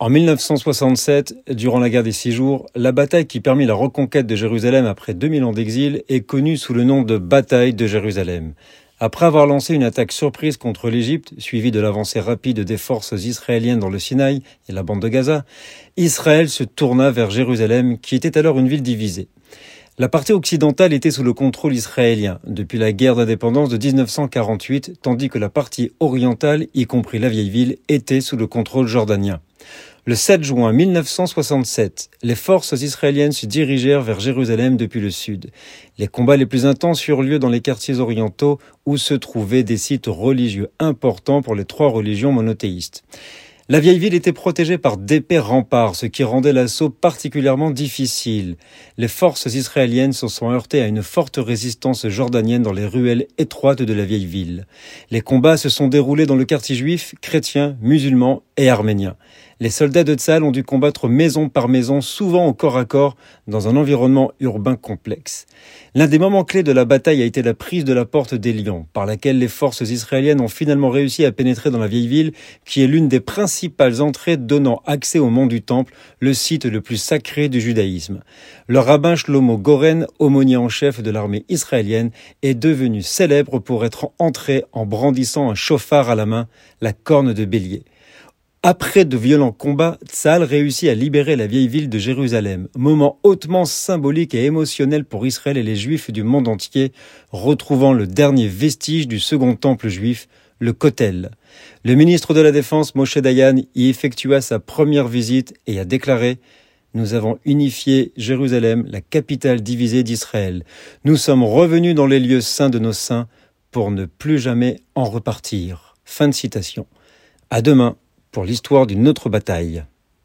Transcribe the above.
En 1967, durant la guerre des Six Jours, la bataille qui permit la reconquête de Jérusalem après 2000 ans d'exil est connue sous le nom de bataille de Jérusalem. Après avoir lancé une attaque surprise contre l'Égypte, suivie de l'avancée rapide des forces israéliennes dans le Sinaï et la bande de Gaza, Israël se tourna vers Jérusalem, qui était alors une ville divisée. La partie occidentale était sous le contrôle israélien depuis la guerre d'indépendance de 1948, tandis que la partie orientale, y compris la vieille ville, était sous le contrôle jordanien. Le 7 juin 1967, les forces israéliennes se dirigèrent vers Jérusalem depuis le sud. Les combats les plus intenses eurent lieu dans les quartiers orientaux où se trouvaient des sites religieux importants pour les trois religions monothéistes. La vieille ville était protégée par d'épais remparts, ce qui rendait l'assaut particulièrement difficile. Les forces israéliennes se sont heurtées à une forte résistance jordanienne dans les ruelles étroites de la vieille ville. Les combats se sont déroulés dans le quartier juif, chrétien, musulman et arménien. Les soldats de Tzal ont dû combattre maison par maison, souvent au corps à corps, dans un environnement urbain complexe. L'un des moments clés de la bataille a été la prise de la porte des Lions, par laquelle les forces israéliennes ont finalement réussi à pénétrer dans la vieille ville, qui est l'une des principales entrées donnant accès au mont du Temple, le site le plus sacré du judaïsme. Le rabbin Shlomo Goren, aumônier en chef de l'armée israélienne, est devenu célèbre pour être entré en brandissant un chauffard à la main, la corne de bélier. Après de violents combats, Tzal réussit à libérer la vieille ville de Jérusalem, moment hautement symbolique et émotionnel pour Israël et les Juifs du monde entier, retrouvant le dernier vestige du second temple juif, le Kotel. Le ministre de la Défense, Moshe Dayan, y effectua sa première visite et a déclaré nous avons unifié Jérusalem, la capitale divisée d'Israël. Nous sommes revenus dans les lieux saints de nos saints pour ne plus jamais en repartir. Fin de citation. À demain pour l'histoire d'une autre bataille.